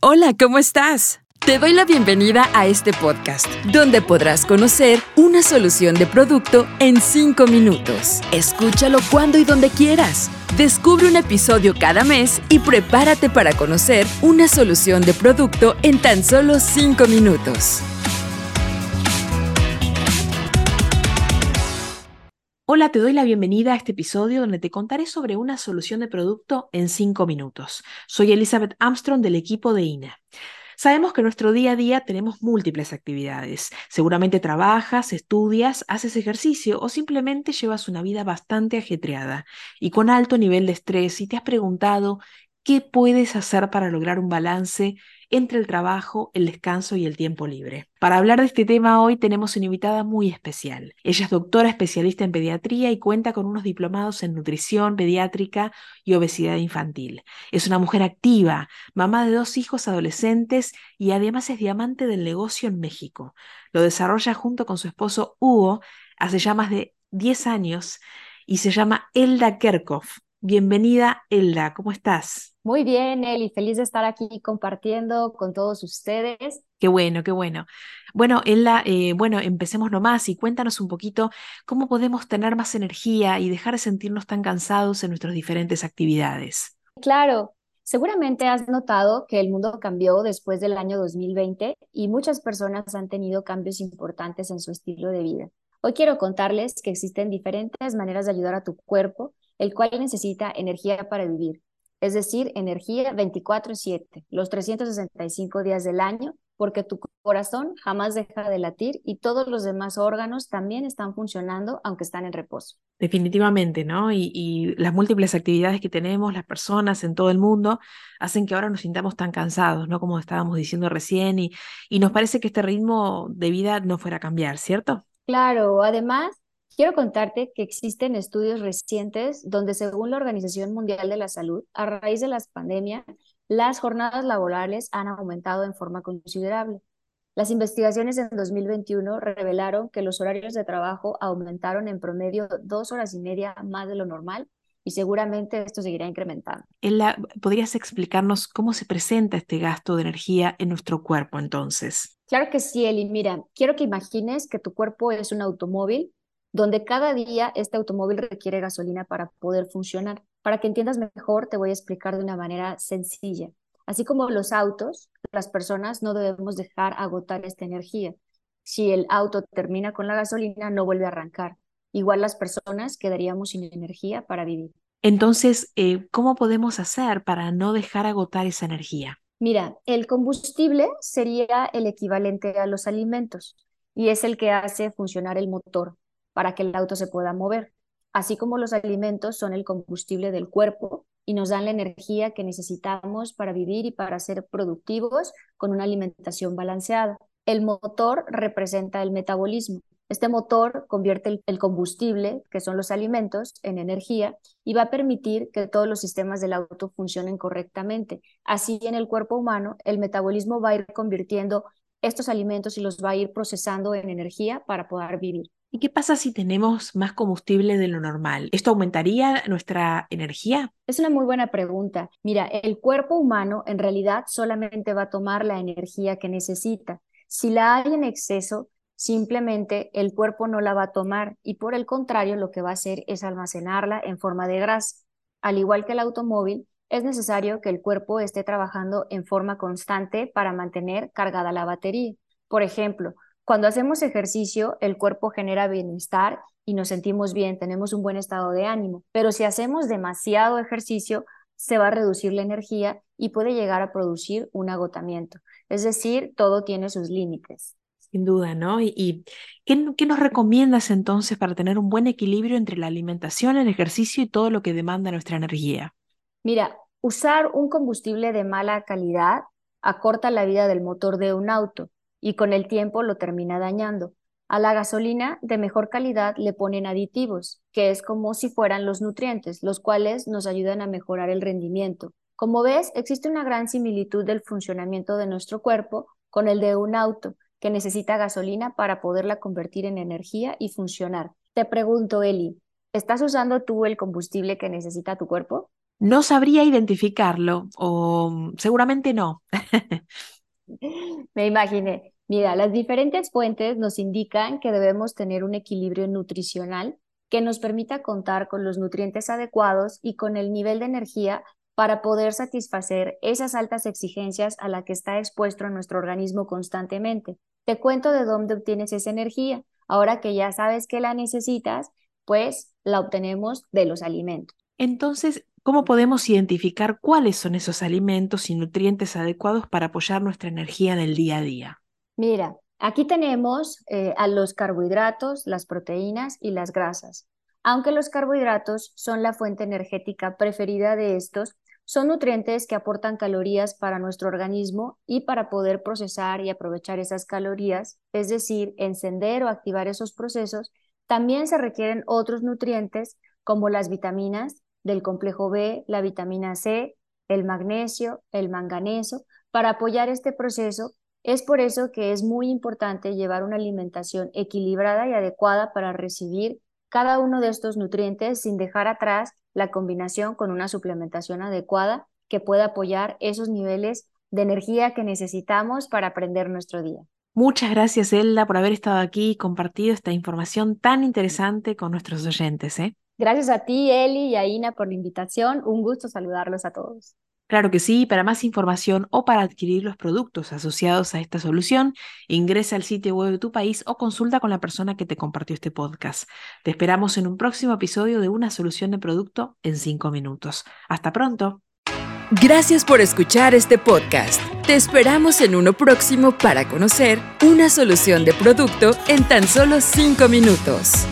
Hola, ¿cómo estás? Te doy la bienvenida a este podcast, donde podrás conocer una solución de producto en 5 minutos. Escúchalo cuando y donde quieras. Descubre un episodio cada mes y prepárate para conocer una solución de producto en tan solo 5 minutos. Hola, te doy la bienvenida a este episodio donde te contaré sobre una solución de producto en 5 minutos. Soy Elizabeth Armstrong del equipo de INA. Sabemos que en nuestro día a día tenemos múltiples actividades. Seguramente trabajas, estudias, haces ejercicio o simplemente llevas una vida bastante ajetreada y con alto nivel de estrés y te has preguntado qué puedes hacer para lograr un balance entre el trabajo, el descanso y el tiempo libre. Para hablar de este tema hoy tenemos una invitada muy especial. Ella es doctora especialista en pediatría y cuenta con unos diplomados en nutrición pediátrica y obesidad infantil. Es una mujer activa, mamá de dos hijos adolescentes y además es diamante del negocio en México. Lo desarrolla junto con su esposo Hugo hace ya más de 10 años y se llama Elda Kerkhoff. Bienvenida, Elda, ¿cómo estás? Muy bien, Eli, feliz de estar aquí compartiendo con todos ustedes. Qué bueno, qué bueno. Bueno, Elda, eh, bueno, empecemos nomás y cuéntanos un poquito cómo podemos tener más energía y dejar de sentirnos tan cansados en nuestras diferentes actividades. Claro, seguramente has notado que el mundo cambió después del año 2020 y muchas personas han tenido cambios importantes en su estilo de vida. Hoy quiero contarles que existen diferentes maneras de ayudar a tu cuerpo el cual necesita energía para vivir, es decir, energía 24/7, los 365 días del año, porque tu corazón jamás deja de latir y todos los demás órganos también están funcionando aunque están en reposo. Definitivamente, ¿no? Y, las múltiples actividades que tenemos, las personas en todo el mundo, hacen que ahora nos sintamos tan cansados, ¿no? Como estábamos diciendo recién, y, y nos parece que este ritmo de vida no fuera a cambiar, ¿cierto? Claro, además Quiero contarte que existen estudios recientes donde, según la Organización Mundial de la Salud, a raíz de la pandemia, las jornadas laborales han aumentado en forma considerable. Las investigaciones en 2021 revelaron que los horarios de trabajo aumentaron en promedio dos horas y media más de lo normal y seguramente esto seguirá incrementando. ¿Podrías explicarnos cómo se presenta este gasto de energía en nuestro cuerpo entonces? Claro que sí, Eli. Mira, quiero que imagines que tu cuerpo es un automóvil donde cada día este automóvil requiere gasolina para poder funcionar. Para que entiendas mejor, te voy a explicar de una manera sencilla. Así como los autos, las personas no debemos dejar agotar esta energía. Si el auto termina con la gasolina, no vuelve a arrancar. Igual las personas quedaríamos sin energía para vivir. Entonces, eh, ¿cómo podemos hacer para no dejar agotar esa energía? Mira, el combustible sería el equivalente a los alimentos y es el que hace funcionar el motor para que el auto se pueda mover, así como los alimentos son el combustible del cuerpo y nos dan la energía que necesitamos para vivir y para ser productivos con una alimentación balanceada. El motor representa el metabolismo. Este motor convierte el, combustible, que son los alimentos, en energía y va a permitir que todos los sistemas del auto funcionen correctamente. Así en el cuerpo humano, el metabolismo va a ir convirtiendo estos alimentos y los va a ir procesando en energía para poder vivir. ¿Y qué pasa si tenemos más combustible de lo normal? ¿Esto aumentaría nuestra energía? Es una muy buena pregunta. Mira, el cuerpo humano en realidad solamente va a tomar la energía que necesita. Si la hay en exceso, simplemente el cuerpo no la va a tomar y por el contrario lo que va a hacer es almacenarla en forma de grasa. Al igual que el automóvil, es necesario que el cuerpo esté trabajando en forma constante para mantener cargada la batería. Por ejemplo, cuando hacemos ejercicio, el cuerpo genera bienestar y nos sentimos bien, tenemos un buen estado de ánimo, pero si hacemos demasiado ejercicio, se va a reducir la energía y puede llegar a producir un agotamiento. Es decir, todo tiene sus límites. Sin duda, ¿no? ¿Y, ¿qué, qué, nos recomiendas entonces para tener un buen equilibrio entre la alimentación, el ejercicio y todo lo que demanda nuestra energía? Mira, usar un combustible de mala calidad acorta la vida del motor de un auto y con el tiempo lo termina dañando. A la gasolina de mejor calidad le ponen aditivos, que es como si fueran los nutrientes, los cuales nos ayudan a mejorar el rendimiento. Como ves, existe una gran similitud del funcionamiento de nuestro cuerpo con el de un auto, que necesita gasolina para poderla convertir en energía y funcionar. Te pregunto, Eli, ¿estás usando tú el combustible que necesita tu cuerpo? No sabría identificarlo o seguramente no. Me imaginé. Mira, las diferentes fuentes nos indican que debemos tener un equilibrio nutricional que nos permita contar con los nutrientes adecuados y con el nivel de energía para poder satisfacer esas altas exigencias a las que está expuesto nuestro organismo constantemente. Te cuento de dónde obtienes esa energía. Ahora que ya sabes que la necesitas, pues la obtenemos de los alimentos. Entonces, ¿cómo podemos identificar cuáles son esos alimentos y nutrientes adecuados para apoyar nuestra energía en el día a día? Mira, aquí tenemos eh, a los carbohidratos, las proteínas y las grasas. Aunque los carbohidratos son la fuente energética preferida de estos, son nutrientes que aportan calorías para nuestro organismo y para poder procesar y aprovechar esas calorías, es decir, encender o activar esos procesos, también se requieren otros nutrientes como las vitaminas del complejo B, la vitamina C, el magnesio, el manganeso, para apoyar este proceso. Es por eso que es muy importante llevar una alimentación equilibrada y adecuada para recibir cada uno de estos nutrientes sin dejar atrás la combinación con una suplementación adecuada que pueda apoyar esos niveles de energía que necesitamos para aprender nuestro día. Muchas gracias, Elda, por haber estado aquí y compartido esta información tan interesante con nuestros oyentes. ¿eh? Gracias a ti, Eli y a Ina, por la invitación. Un gusto saludarlos a todos. Claro que sí, para más información o para adquirir los productos asociados a esta solución, ingresa al sitio web de tu país o consulta con la persona que te compartió este podcast. Te esperamos en un próximo episodio de Una solución de producto en 5 minutos. Hasta pronto. Gracias por escuchar este podcast. Te esperamos en uno próximo para conocer una solución de producto en tan solo 5 minutos.